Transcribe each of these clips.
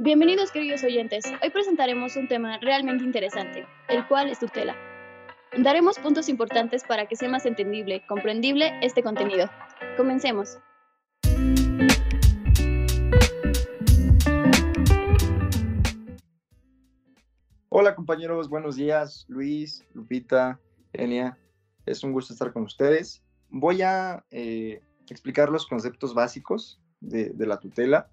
Bienvenidos queridos oyentes. Hoy presentaremos un tema realmente interesante, el cual es tutela. Daremos puntos importantes para que sea más entendible, comprendible este contenido. Comencemos. Hola compañeros, buenos días. Luis, Lupita, Enia. Es un gusto estar con ustedes. Voy a eh, explicar los conceptos básicos de, la tutela.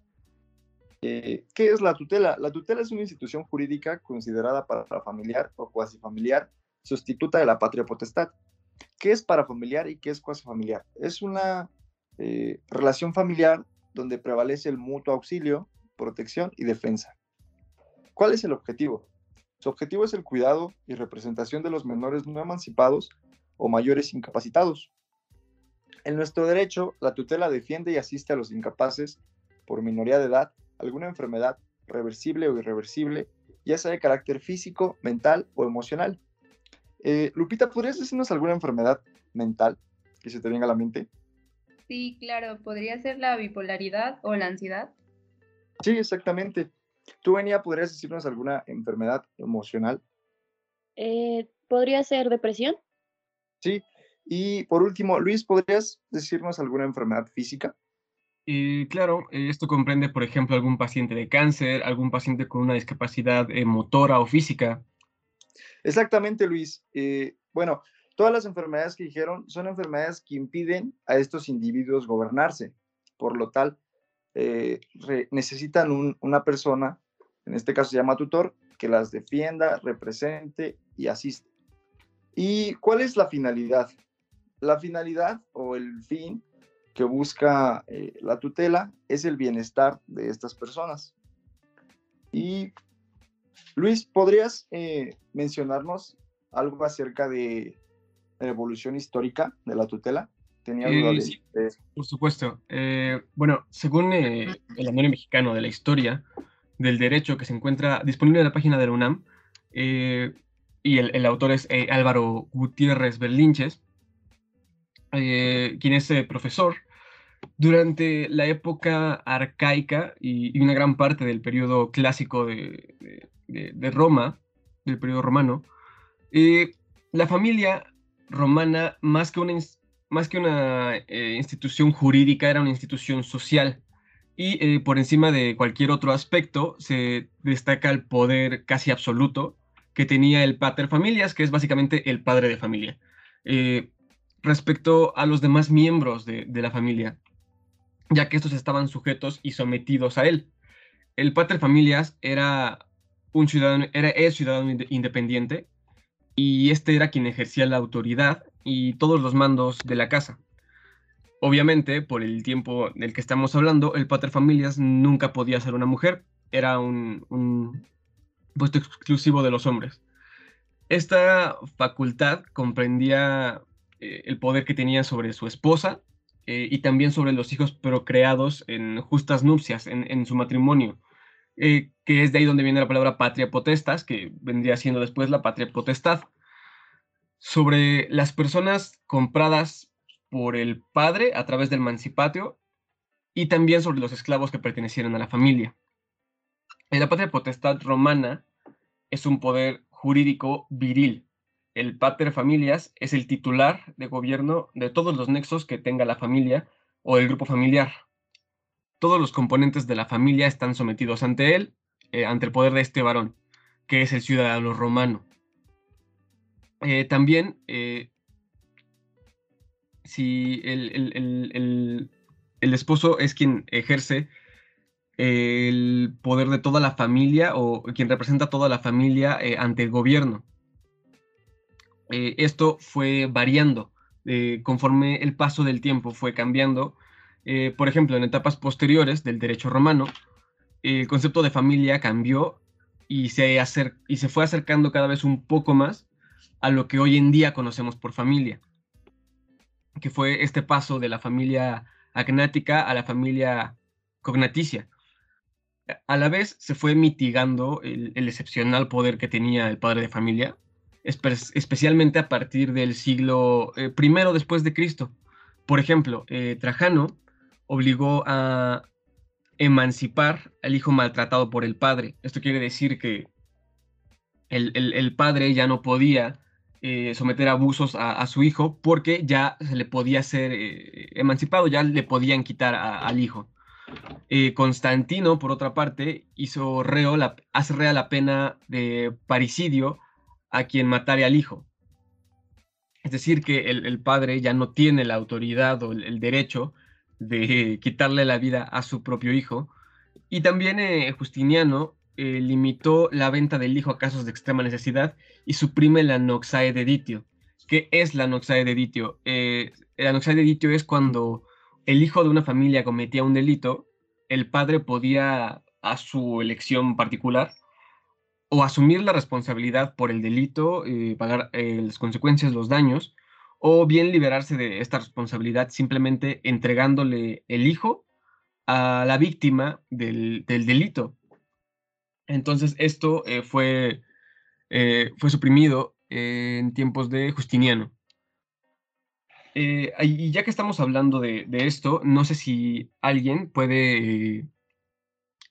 Eh, ¿Qué es la tutela? La tutela es una institución jurídica considerada para familiar o cuasi familiar, sustituta de la patria potestad. ¿Qué es para familiar y qué es cuasi familiar? Es una eh, relación familiar donde prevalece el mutuo auxilio, protección y defensa. ¿Cuál es el objetivo? Su objetivo es el cuidado y representación de los menores no emancipados o mayores incapacitados. En nuestro derecho, la tutela defiende y asiste a los incapaces por minoría de edad, alguna enfermedad reversible o irreversible, ya sea de carácter físico, mental o emocional. Eh, Lupita, ¿podrías decirnos alguna enfermedad mental que se te venga a la mente? Sí, claro, podría ser la bipolaridad o la ansiedad. Sí, exactamente. ¿Tú, Venia, podrías decirnos alguna enfermedad emocional? Eh, ¿Podría ser depresión? Sí. Y por último, Luis, ¿podrías decirnos alguna enfermedad física? Y claro, esto comprende, por ejemplo, algún paciente de cáncer, algún paciente con una discapacidad eh, motora o física. Exactamente, Luis. Eh, bueno, todas las enfermedades que dijeron son enfermedades que impiden a estos individuos gobernarse. Por lo tal, eh, necesitan una persona, en este caso se llama tutor, que las defienda, represente y asiste. ¿Y cuál es la finalidad? La finalidad o el fin que busca eh, la tutela es el bienestar de estas personas. Y Luis, ¿podrías eh, mencionarnos algo acerca de la evolución histórica de la tutela? Tenía eh, sí, Por supuesto. Bueno, según el Anuario Mexicano de la Historia del Derecho que se encuentra disponible en la página de la UNAM, y el, autor es Álvaro Gutiérrez Berlinches, quien es profesor, durante la época arcaica y, una gran parte del periodo clásico de, de Roma, del periodo romano, la familia romana, más que una más que una eh, institución jurídica, era una institución social. Y eh, por encima de cualquier otro aspecto se destaca el poder casi absoluto que tenía el pater familias, que es básicamente el padre de familia, eh, respecto a los demás miembros de, la familia, ya que estos estaban sujetos y sometidos a él. El pater familias era un ciudadano, era ciudadano independiente y este era quien ejercía la autoridad y todos los mandos de la casa. Obviamente, por el tiempo del que estamos hablando, el paterfamilias nunca podía ser una mujer, era un, puesto exclusivo de los hombres. Esta facultad comprendía eh, el poder que tenía sobre su esposa eh, y también sobre los hijos procreados en justas nupcias, en, su matrimonio, eh, que es de ahí donde viene la palabra patria potestas, que vendría siendo después la patria potestad sobre las personas compradas por el padre a través del mancipatio y también sobre los esclavos que pertenecieron a la familia. En la patria potestad romana es un poder jurídico viril. El pater familias es el titular de gobierno de todos los nexos que tenga la familia o el grupo familiar. Todos los componentes de la familia están sometidos ante él, eh, ante el poder de este varón, que es el ciudadano romano. Eh, también, eh, si el, esposo es quien ejerce el poder de toda la familia o quien representa toda la familia ante el gobierno. Esto fue variando conforme el paso del tiempo fue cambiando. por ejemplo, en etapas posteriores del derecho romano, el concepto de familia cambió y se, y se fue acercando cada vez un poco más a lo que hoy en día conocemos por familia, que fue este paso de la familia agnática a la familia cognaticia. A la vez se fue mitigando el, excepcional poder que tenía el padre de familia, especialmente a partir del siglo I eh, después de Cristo. Por ejemplo, eh, Trajano obligó a emancipar al hijo maltratado por el padre. Esto quiere decir que el, padre ya no podía eh, someter abusos a, su hijo porque ya se le podía ser eh, emancipado, ya le podían quitar al hijo. Constantino, por otra parte, hizo reo la, hace rea la pena de paricidio a quien matare al hijo. Es decir, que el, padre ya no tiene la autoridad o el, derecho de quitarle la vida a su propio hijo. Y también Justiniano eh, limitó la venta del hijo a casos de extrema necesidad y suprime la noxae de ditio. ¿Qué es la noxae de ditio? Eh, la noxae de ditio es cuando el hijo de una familia cometía un delito, el padre podía, a su elección particular, o asumir la responsabilidad por el delito, eh, pagar las consecuencias, los daños, o bien liberarse de esta responsabilidad simplemente entregándole el hijo a la víctima del delito. Entonces esto eh, fue, eh, fue suprimido en tiempos de Justiniano. Eh, y ya que estamos hablando de, esto, no sé si alguien puede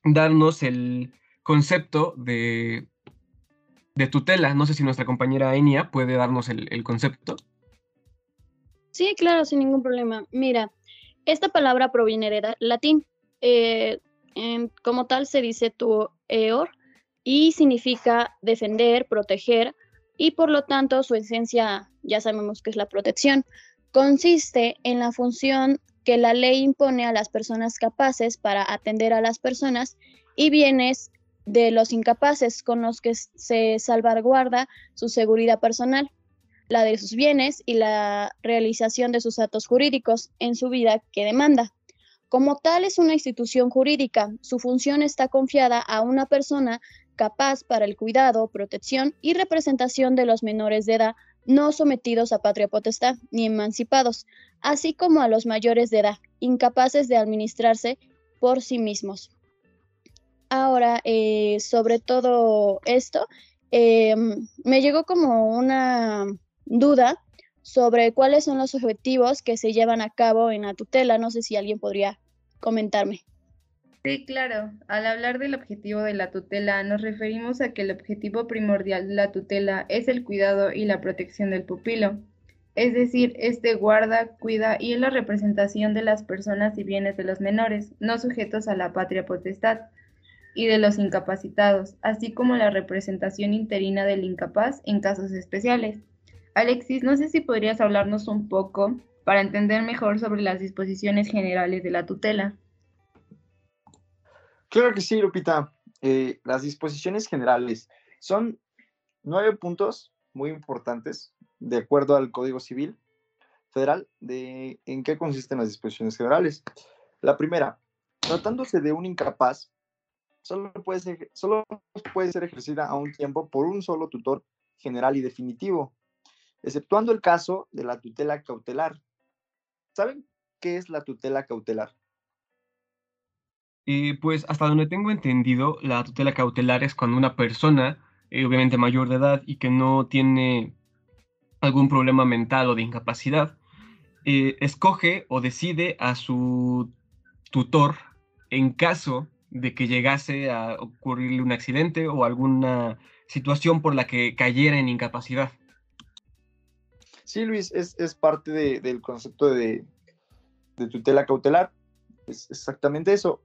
darnos el concepto de, de, tutela. No sé si nuestra compañera Enia puede darnos el, concepto. Sí, claro, sin ningún problema. Mira, esta palabra proviene del latín. como tal se dice tu eor y significa defender, proteger y por lo tanto su esencia ya sabemos que es la protección. Consiste en la función que la ley impone a las personas capaces para atender a las personas y bienes de los incapaces con los que se salvaguarda su seguridad personal, la de sus bienes y la realización de sus actos jurídicos en su vida que demanda. Como tal es una institución jurídica, su función está confiada a una persona capaz para el cuidado, protección y representación de los menores de edad no sometidos a patria potestad ni emancipados, así como a los mayores de edad, incapaces de administrarse por sí mismos. Ahora, eh, sobre todo esto, em, me llegó como una duda sobre cuáles son los objetivos que se llevan a cabo en la tutela. No sé si alguien podría comentarme. Sí, claro. Al hablar del objetivo de la tutela, nos referimos a que el objetivo primordial de la tutela es el cuidado y la protección del pupilo. Es decir, este guarda, cuida y es la representación de las personas y bienes de los menores, no sujetos a la patria potestad, y de los incapacitados, así como la representación interina del incapaz en casos especiales. Alexis, no sé si podrías hablarnos un poco para entender mejor sobre las disposiciones generales de la tutela. Claro que sí, Lupita. Eh, las disposiciones generales son nueve puntos muy importantes de acuerdo al Código Civil Federal de en qué consisten las disposiciones generales. La primera, tratándose de un incapaz, solo puede ser, solo puede ser ejercida a un tiempo por un solo tutor general y definitivo, exceptuando el caso de la tutela cautelar, ¿Saben qué es la tutela cautelar? Eh, pues hasta donde tengo entendido, la tutela cautelar es cuando una persona, eh, obviamente mayor de edad y que no tiene algún problema mental o de incapacidad, eh, escoge o decide a su tutor en caso de que llegase a ocurrirle un accidente o alguna situación por la que cayera en incapacidad. Sí, Luis, es, parte del concepto de, tutela cautelar. Es exactamente eso.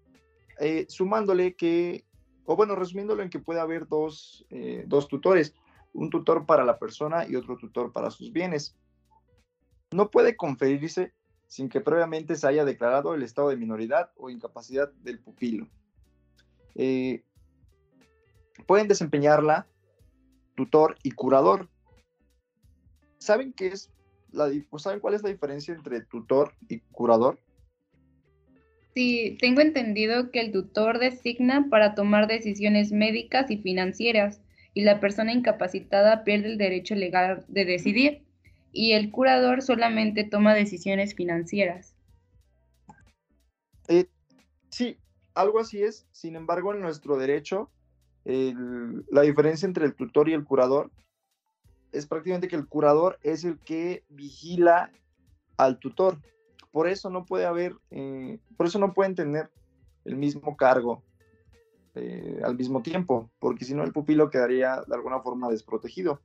Eh, sumándole que, o bueno, resumiéndolo en que puede haber dos, eh, dos tutores, un tutor para la persona y otro tutor para sus bienes. No puede conferirse sin que previamente se haya declarado el estado de minoridad o incapacidad del pupilo. Eh, pueden desempeñarla tutor y curador, ¿Saben qué es la, ¿saben cuál es la diferencia entre tutor y curador? Sí, tengo entendido que el tutor designa para tomar decisiones médicas y financieras y la persona incapacitada pierde el derecho legal de decidir y el curador solamente toma decisiones financieras. Eh, sí, algo así es. Sin embargo, en nuestro derecho, la diferencia entre el tutor y el curador es prácticamente que el curador es el que vigila al tutor. Por eso no puede haber, eh, por eso no pueden tener el mismo cargo eh, al mismo tiempo, porque si no el pupilo quedaría de alguna forma desprotegido.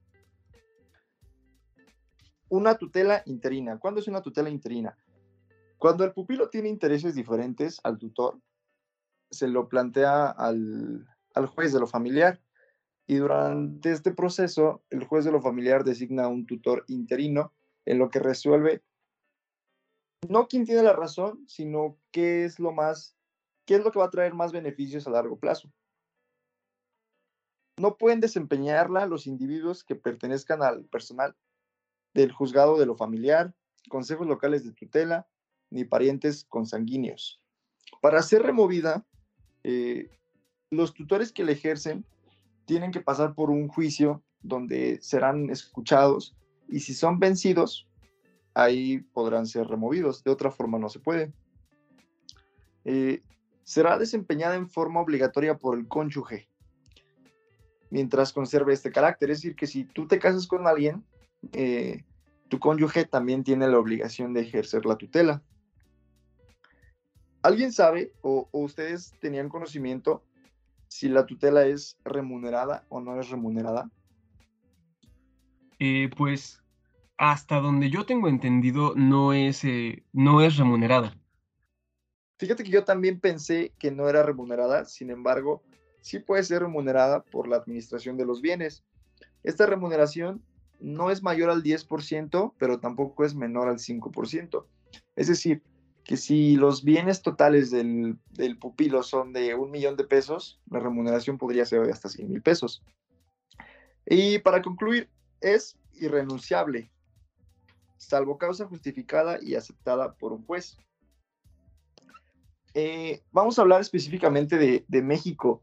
Una tutela interina. ¿Cuándo es una tutela interina? Cuando el pupilo tiene intereses diferentes al tutor, se lo plantea al, al juez de lo familiar y durante este proceso el juez de lo familiar designa un tutor interino en lo que resuelve no quién tiene la razón, sino qué es lo más, qué es lo que va a traer más beneficios a largo plazo. No pueden desempeñarla los individuos que pertenezcan al personal del juzgado de lo familiar, consejos locales de tutela, ni parientes consanguíneos. Para ser removida, eh, los tutores que la ejercen tienen que pasar por un juicio donde serán escuchados y si son vencidos, ahí podrán ser removidos. De otra forma no se puede. Eh, será desempeñada en forma obligatoria por el cónyuge mientras conserve este carácter. Es decir, que si tú te casas con alguien, eh, tu cónyuge también tiene la obligación de ejercer la tutela. ¿Alguien sabe o ustedes tenían conocimiento si la tutela es remunerada o no es remunerada? Eh, pues hasta donde yo tengo entendido no es, eh, no es remunerada. Fíjate que yo también pensé que no era remunerada, sin embargo, sí puede ser remunerada por la administración de los bienes. Esta remuneración no es mayor al 10%, pero tampoco es menor al 5%. Es decir, que si los bienes totales del, pupilo son de un millón de pesos, la remuneración podría ser de hasta 100 mil pesos. Y para concluir, es irrenunciable, salvo causa justificada y aceptada por un juez. Eh, vamos a hablar específicamente de, México.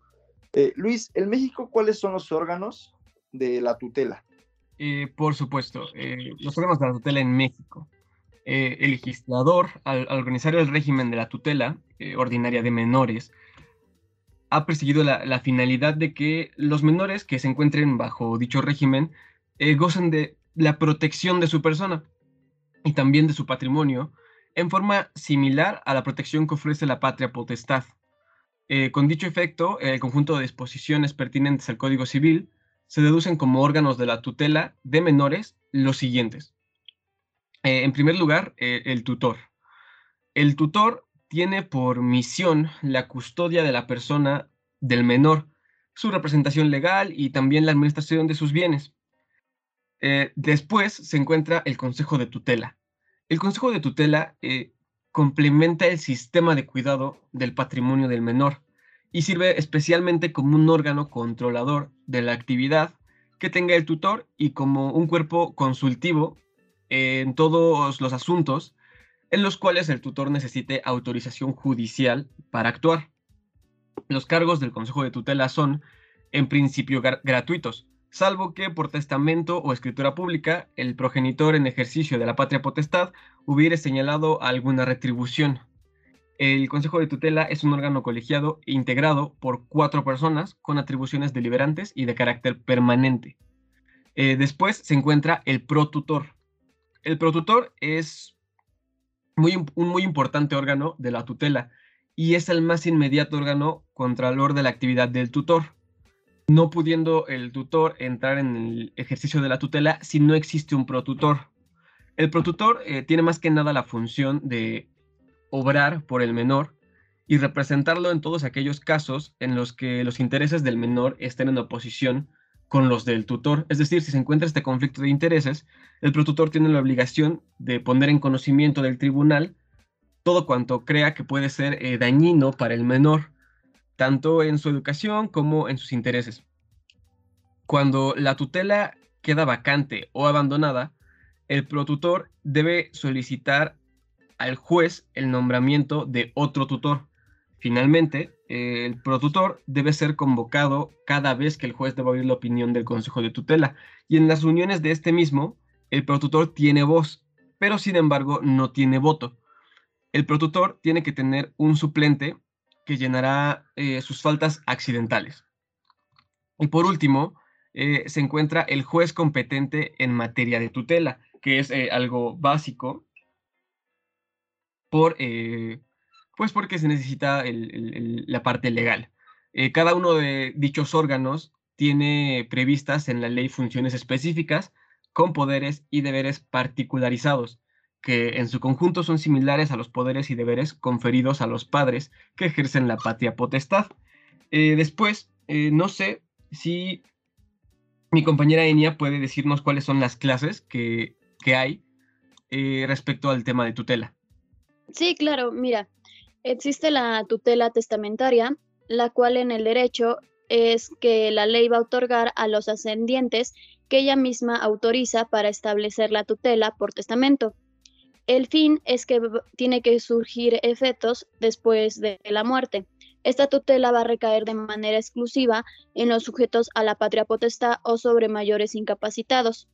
Eh, Luis, ¿en México cuáles son los órganos de la tutela? Eh, por supuesto, los órganos de la tutela en México. Eh, el legislador, al, organizar el régimen de la tutela eh, ordinaria de menores, ha perseguido la, finalidad de que los menores que se encuentren bajo dicho régimen eh, gocen de la protección de su persona y también de su patrimonio en forma similar a la protección que ofrece la patria potestad. con dicho efecto, el conjunto de disposiciones pertinentes al Código Civil se deducen como órganos de la tutela de menores los siguientes. Eh, en primer lugar, eh, el tutor. El tutor tiene por misión la custodia de la persona del menor, su representación legal y también la administración de sus bienes. Eh, después se encuentra el Consejo de Tutela. El Consejo de Tutela complementa el sistema de cuidado del patrimonio del menor y sirve especialmente como un órgano controlador de la actividad que tenga el tutor y como un cuerpo consultivo en todos los asuntos en los cuales el tutor necesite autorización judicial para actuar. Los cargos del Consejo de Tutela son, en principio, gratuitos, salvo que por testamento o escritura pública el progenitor en ejercicio de la patria potestad hubiere señalado alguna retribución. El Consejo de Tutela es un órgano colegiado e integrado por cuatro personas con atribuciones deliberantes y de carácter permanente. Eh, después se encuentra el protutor, el protutor es muy, un muy importante órgano de la tutela y es el más inmediato órgano contralor de la actividad del tutor, no pudiendo el tutor entrar en el ejercicio de la tutela si no existe un protutor. El protutor eh, tiene más que nada la función de obrar por el menor y representarlo en todos aquellos casos en los que los intereses del menor estén en oposición con los del tutor. Es decir, si se encuentra este conflicto de intereses, el protutor tiene la obligación de poner en conocimiento del tribunal todo cuanto crea que puede ser eh, dañino para el menor, tanto en su educación como en sus intereses. Cuando la tutela queda vacante o abandonada, el protutor debe solicitar al juez el nombramiento de otro tutor. Finalmente, el protutor debe ser convocado cada vez que el juez deba oír la opinión del Consejo de Tutela. Y en las reuniones de este mismo, el protutor tiene voz, pero sin embargo no tiene voto. El protutor tiene que tener un suplente que llenará eh, sus faltas accidentales. Y por último, eh, se encuentra el juez competente en materia de tutela, que es eh, algo básico por Pues porque se necesita la parte legal. Eh, cada uno de dichos órganos tiene previstas en la ley funciones específicas con poderes y deberes particularizados, que en su conjunto son similares a los poderes y deberes conferidos a los padres que ejercen la patria potestad. Eh, después, eh, no sé si mi compañera Enia puede decirnos cuáles son las clases que, hay eh, respecto al tema de tutela. Sí, claro, mira, existe la tutela testamentaria, la cual en el derecho es que la ley va a otorgar a los ascendientes que ella misma autoriza para establecer la tutela por testamento. El fin es que tiene que surgir efectos después de la muerte. Esta tutela va a recaer de manera exclusiva en los sujetos a la patria potestad o sobre mayores incapacitados.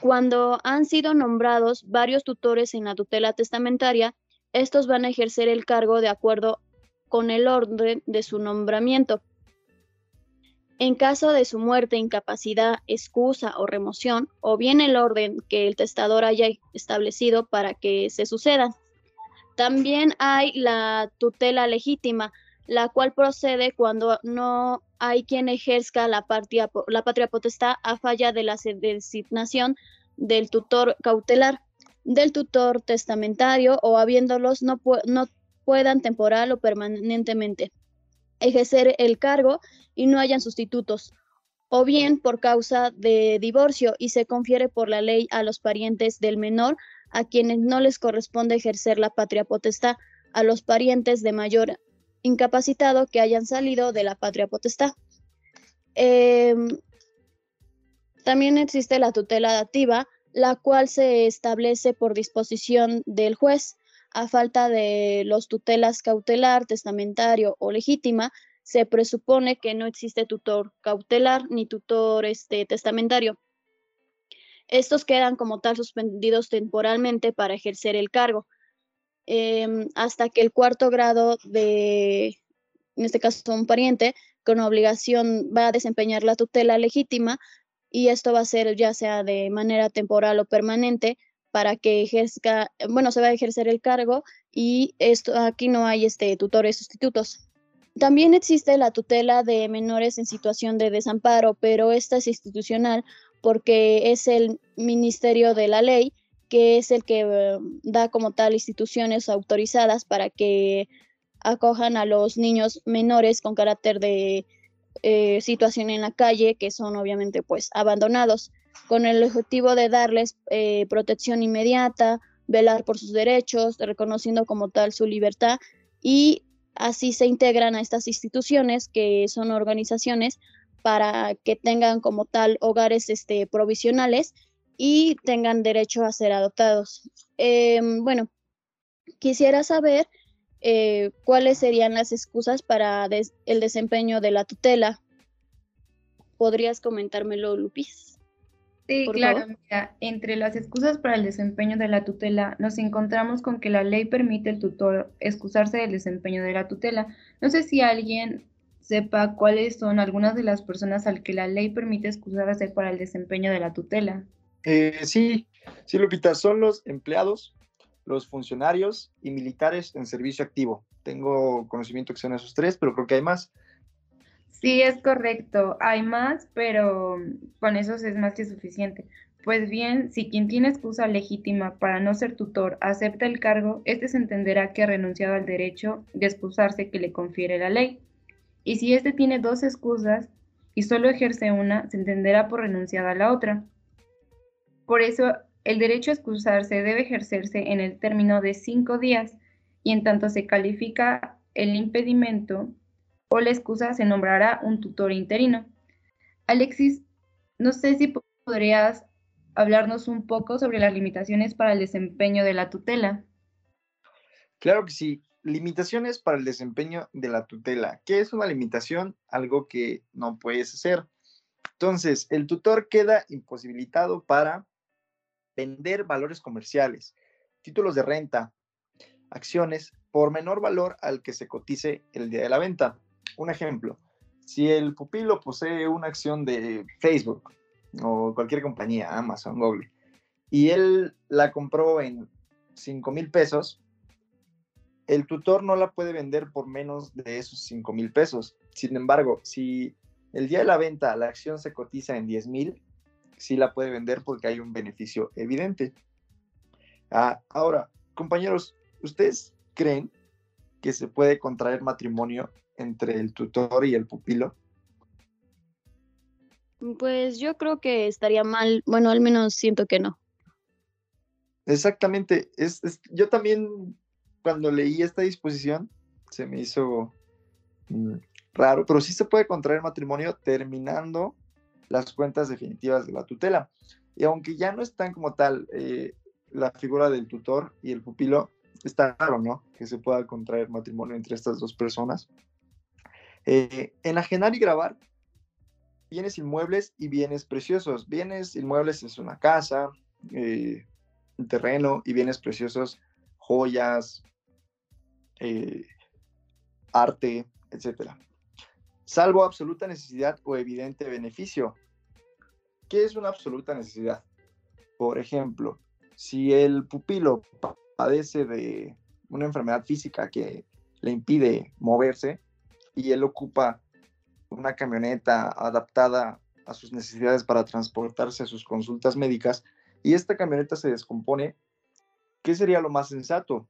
Cuando han sido nombrados varios tutores en la tutela testamentaria, estos van a ejercer el cargo de acuerdo con el orden de su nombramiento. En caso de su muerte, incapacidad, excusa o remoción, o bien el orden que el testador haya establecido para que se sucedan. También hay la tutela legítima, la cual procede cuando no hay quien ejerzca la patria, la patria potestad a falla de la designación del tutor cautelar, del tutor testamentario o habiéndolos no, no puedan temporal o permanentemente ejercer el cargo y no hayan sustitutos, o bien por causa de divorcio y se confiere por la ley a los parientes del menor a quienes no les corresponde ejercer la patria potestad, a los parientes de mayor incapacitado que hayan salido de la patria potestad. Em, también existe la tutela dativa, la cual se establece por disposición del juez. A falta de los tutelas cautelar, testamentario o legítima, se presupone que no existe tutor cautelar ni tutor este, testamentario. Estos quedan como tal suspendidos temporalmente para ejercer el cargo. Em, hasta que el cuarto grado de, en este caso, un pariente con obligación va a desempeñar la tutela legítima y esto va a ser ya sea de manera temporal o permanente para que ejerza, bueno, se va a ejercer el cargo y esto aquí no hay este tutores sustitutos. También existe la tutela de menores en situación de desamparo, pero esta es institucional porque es el Ministerio de la Ley que es el que eh, da como tal instituciones autorizadas para que acojan a los niños menores con carácter de eh, situación en la calle, que son obviamente pues abandonados, con el objetivo de darles eh, protección inmediata, velar por sus derechos, reconociendo como tal su libertad y así se integran a estas instituciones que son organizaciones para que tengan como tal hogares este, provisionales y tengan derecho a ser adoptados. Em, bueno, quisiera saber eh, cuáles serían las excusas para el desempeño de la tutela. ¿Podrías comentármelo, Lupis? Sí, claro, mira, entre las excusas para el desempeño de la tutela nos encontramos con que la ley permite al tutor excusarse del desempeño de la tutela. No sé si alguien sepa cuáles son algunas de las personas al que la ley permite excusarse para el desempeño de la tutela. Eh, sí, sí, Lupita, son los empleados, los funcionarios y militares en servicio activo. Tengo conocimiento que son esos tres, pero creo que hay más. Sí, es correcto. Hay más, pero con eso es más que suficiente. Pues bien, si quien tiene excusa legítima para no ser tutor acepta el cargo, éste se entenderá que ha renunciado al derecho de excusarse que le confiere la ley. Y si éste tiene dos excusas y solo ejerce una, se entenderá por renunciada a la otra. Por eso, el derecho a excusarse debe ejercerse en el término de cinco días y en tanto se califica el impedimento o la excusa, se nombrará un tutor interino. Alexis, no sé si podrías hablarnos un poco sobre las limitaciones para el desempeño de la tutela. Claro que sí. Limitaciones para el desempeño de la tutela. ¿Qué es una limitación? Algo que no puedes hacer. Entonces, el tutor queda imposibilitado para vender valores comerciales, títulos de renta, acciones por menor valor al que se cotice el día de la venta. Un ejemplo, si el pupilo posee una acción de Facebook o cualquier compañía, Amazon, Google, y él la compró en 5 mil pesos, el tutor no la puede vender por menos de esos 5 mil pesos. Sin embargo, si el día de la venta la acción se cotiza en 10 mil, sí la puede vender porque hay un beneficio evidente. Ah, ahora, compañeros, ¿ustedes creen que se puede contraer matrimonio entre el tutor y el pupilo? Pues yo creo que estaría mal, bueno, al menos siento que no. Exactamente, es, yo también cuando leí esta disposición se me hizo mm, raro, pero sí se puede contraer matrimonio terminando las cuentas definitivas de la tutela. Y aunque ya no están como tal eh, la figura del tutor y el pupilo, está raro, ¿no? Que se pueda contraer matrimonio entre estas dos personas. Eh, enajenar y grabar bienes inmuebles y bienes preciosos. Bienes inmuebles es una casa, eh, un terreno y bienes preciosos, joyas, eh, arte, etc. Salvo absoluta necesidad o evidente beneficio. ¿Qué es una absoluta necesidad? Por ejemplo, si el pupilo padece de una enfermedad física que le impide moverse y él ocupa una camioneta adaptada a sus necesidades para transportarse a sus consultas médicas y esta camioneta se descompone, ¿qué sería lo más sensato?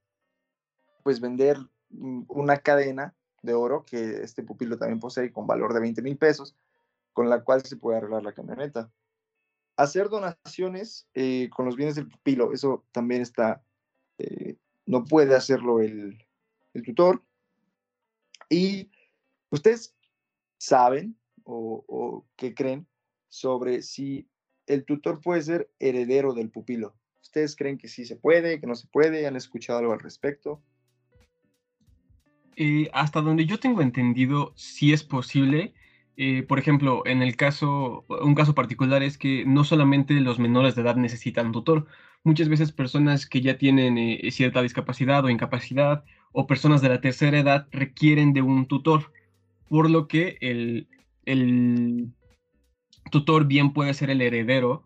Pues vender una cadena de oro que este pupilo también posee con valor de 20 mil pesos, con la cual se puede arreglar la camioneta. Hacer donaciones eh, con los bienes del pupilo, eso también está, eh, no puede hacerlo el, tutor. Y ustedes saben o, o qué creen sobre si el tutor puede ser heredero del pupilo. ¿Ustedes creen que sí se puede, que no se puede? ¿Han escuchado algo al respecto? Eh, hasta donde yo tengo entendido, sí es posible. Eh, por ejemplo, en el caso, un caso particular es que no solamente los menores de edad necesitan tutor, muchas veces personas que ya tienen eh, cierta discapacidad o incapacidad o personas de la tercera edad requieren de un tutor por lo que el, tutor bien puede ser el heredero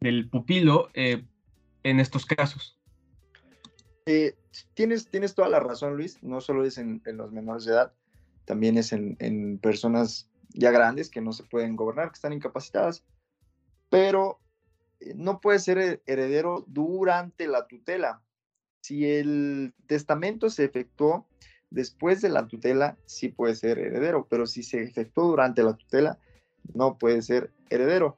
del pupilo en estos casos. Eh, tienes, tienes toda la razón, Luis. No solo es en, los menores de edad, también es en, personas ya grandes que no se pueden gobernar, que están incapacitadas. Pero eh, no puede ser heredero durante la tutela. Si el testamento se efectuó después de la tutela sí puede ser heredero, pero si se efectuó durante la tutela, no puede ser heredero.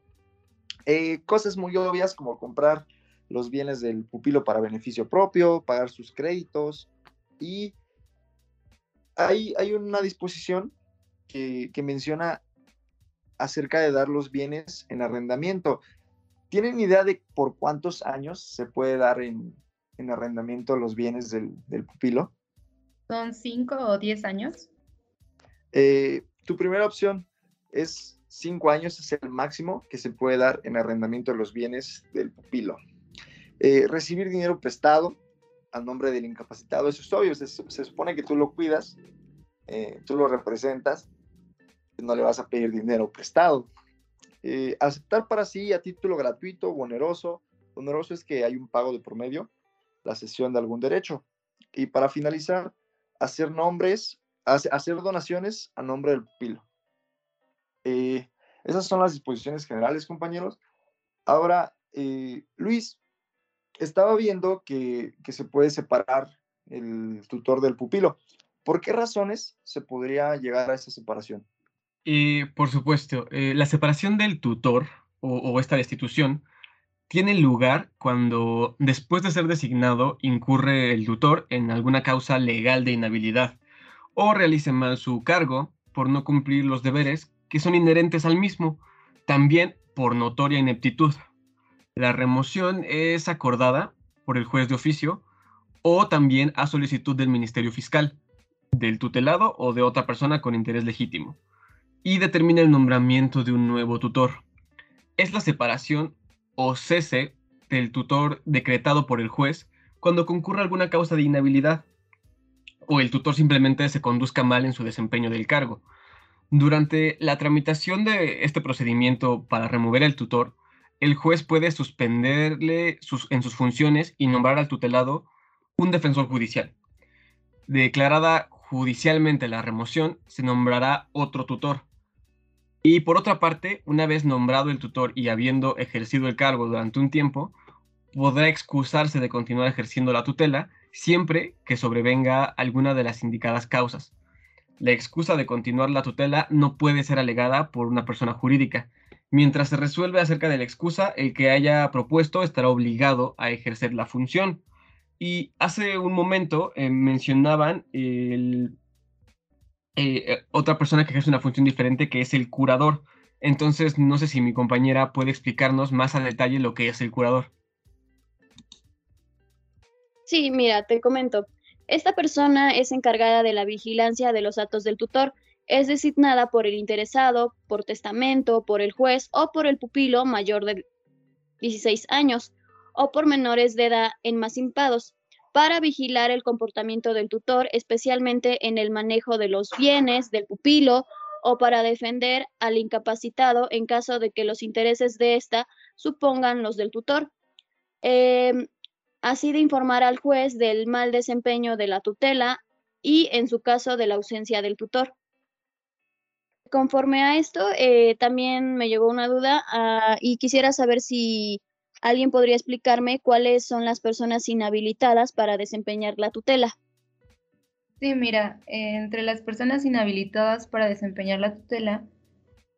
Eh, cosas muy obvias como comprar los bienes del pupilo para beneficio propio, pagar sus créditos y hay, hay una disposición que, menciona acerca de dar los bienes en arrendamiento. ¿Tienen idea de por cuántos años se puede dar en, arrendamiento los bienes del, del pupilo? ¿Son cinco o diez años? Eh, tu primera opción es cinco años, es el máximo que se puede dar en arrendamiento de los bienes del pupilo. Eh, recibir dinero prestado a nombre del incapacitado, eso es obvio, se, supone que tú lo cuidas, eh, tú lo representas, no le vas a pedir dinero prestado. aceptar para sí a título gratuito o oneroso. Oneroso es que hay un pago de promedio, la cesión de algún derecho. Y para finalizar, hacer nombres, hacer donaciones a nombre del pupilo. Eh, esas son las disposiciones generales, compañeros. Ahora, eh, Luis, estaba viendo que, se puede separar el tutor del pupilo. ¿Por qué razones se podría llegar a esa separación? Eh, por supuesto, la separación del tutor o, o, esta destitución tiene lugar cuando, después de ser designado, incurre el tutor en alguna causa legal de inhabilidad o realice mal su cargo por no cumplir los deberes que son inherentes al mismo, también por notoria ineptitud. La remoción es acordada por el juez de oficio o también a solicitud del Ministerio Fiscal, del tutelado o de otra persona con interés legítimo, y determina el nombramiento de un nuevo tutor. Es la separación o cese del tutor decretado por el juez cuando concurra alguna causa de inhabilidad o el tutor simplemente se conduzca mal en su desempeño del cargo. Durante la tramitación de este procedimiento para remover al tutor, el juez puede suspenderle en sus funciones y nombrar al tutelado un defensor judicial. declarada judicialmente la remoción, se nombrará otro tutor. Y por otra parte, una vez nombrado el tutor y habiendo ejercido el cargo durante un tiempo, podrá excusarse de continuar ejerciendo la tutela siempre que sobrevenga alguna de las indicadas causas. La excusa de continuar la tutela no puede ser alegada por una persona jurídica. Mientras se resuelve acerca de la excusa, el que haya propuesto estará obligado a ejercer la función. Y hace un momento eh, mencionaban eh, eh, otra persona que ejerce una función diferente, que es el curador. Entonces, no sé si mi compañera puede explicarnos más a detalle lo que es el curador. Sí, mira, te comento. Esta persona es encargada de la vigilancia de los actos del tutor. Es designada por el interesado, por testamento, por el juez o por el pupilo mayor de 16 años o por menores de edad enmacimpados para vigilar el comportamiento del tutor, especialmente en el manejo de los bienes del pupilo o para defender al incapacitado en caso de que los intereses de ésta supongan los del tutor. Em, así de informar al juez del mal desempeño de la tutela y, en su caso, de la ausencia del tutor. Conforme a esto, eh, también me llegó una duda ah, y quisiera saber si ¿Alguien podría explicarme cuáles son las personas inhabilitadas para desempeñar la tutela? Sí, mira, entre las personas inhabilitadas para desempeñar la tutela,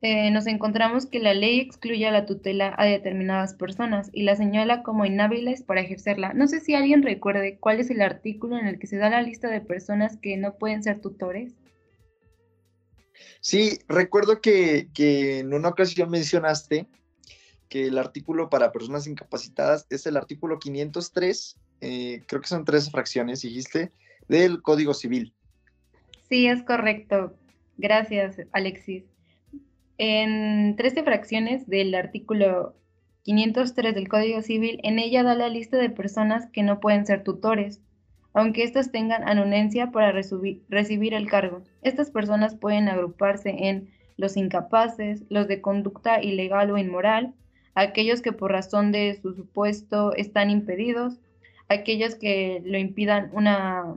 eh, nos encontramos que la ley excluye a la tutela a determinadas personas y la señala como inhábiles para ejercerla. No sé si alguien recuerde cuál es el artículo en el que se da la lista de personas que no pueden ser tutores. Sí, recuerdo que, en una ocasión mencionaste que el artículo para personas incapacitadas es el artículo 503, eh, creo que son tres fracciones, dijiste, del Código Civil. Sí, es correcto. Gracias, Alexis. En 13 fracciones del artículo 503 del Código Civil, en ella da la lista de personas que no pueden ser tutores, aunque éstas tengan anuencia para recibir el cargo. Estas personas pueden agruparse en los incapaces, los de conducta ilegal o inmoral, aquellos que por razón de su supuesto están impedidos, aquellos que lo impidan una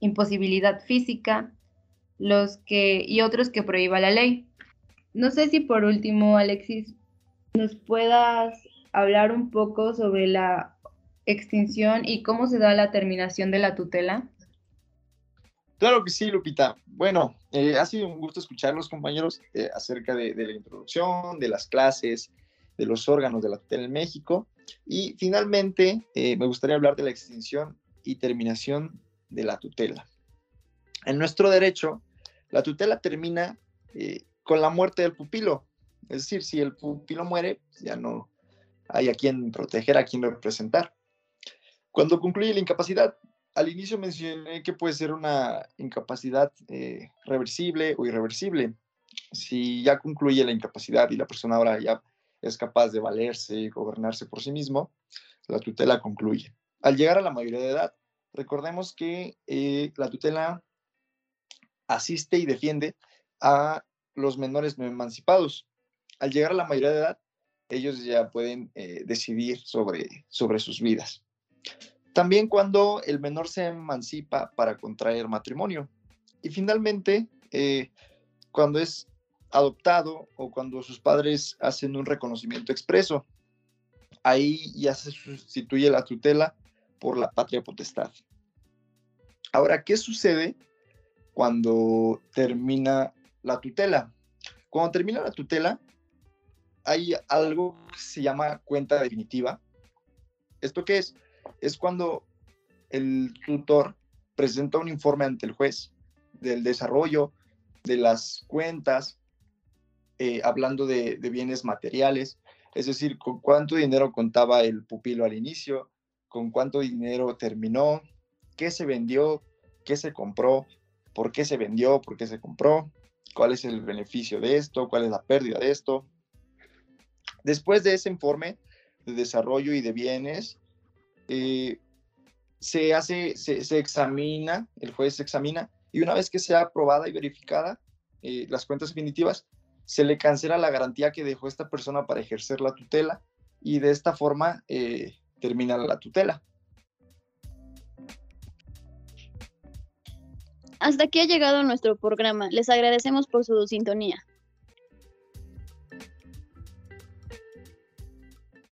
imposibilidad física, los que y otros que prohíba la ley. No sé si por último, Alexis, nos puedas hablar un poco sobre la extinción y cómo se da la terminación de la tutela. Claro que sí, Lupita. Bueno, eh, ha sido un gusto escucharlos, compañeros, eh, acerca de, la introducción, de las clases, de los órganos de la tutela en México. Y finalmente, eh, me gustaría hablar de la extinción y terminación de la tutela. En nuestro derecho, la tutela termina con la muerte del pupilo. Es decir, si el pupilo muere, ya no hay a quien proteger, a quien representar. Cuando concluye la incapacidad, al inicio mencioné que puede ser una incapacidad eh, reversible o irreversible. Si ya concluye la incapacidad y la persona ahora ya es capaz de valerse y gobernarse por sí mismo, la tutela concluye. Al llegar a la mayoría de edad, recordemos que eh, la tutela asiste y defiende a los menores no emancipados. Al llegar a la mayoría de edad, ellos ya pueden eh, decidir sobre, sobre sus vidas. También cuando el menor se emancipa para contraer matrimonio. Y finalmente, eh, cuando es adoptado o cuando sus padres hacen un reconocimiento expreso. Ahí ya se sustituye la tutela por la patria potestad. Ahora, ¿qué sucede cuando termina la tutela? Cuando termina la tutela, hay algo que se llama cuenta definitiva. ¿Esto qué es? Es cuando el tutor presenta un informe ante el juez del desarrollo de las cuentas eh, hablando de, bienes materiales, es decir, con cuánto dinero contaba el pupilo al inicio, con cuánto dinero terminó, qué se vendió, qué se compró, por qué se vendió, por qué se compró, cuál es el beneficio de esto, cuál es la pérdida de esto. Después de ese informe de desarrollo y de bienes, eh, se hace, se, examina, el juez se examina, y una vez que sea aprobada y verificada eh, las cuentas definitivas, se le cancela la garantía que dejó esta persona para ejercer la tutela y de esta forma eh, termina la tutela. hasta aquí ha llegado nuestro programa. Les agradecemos por su sintonía.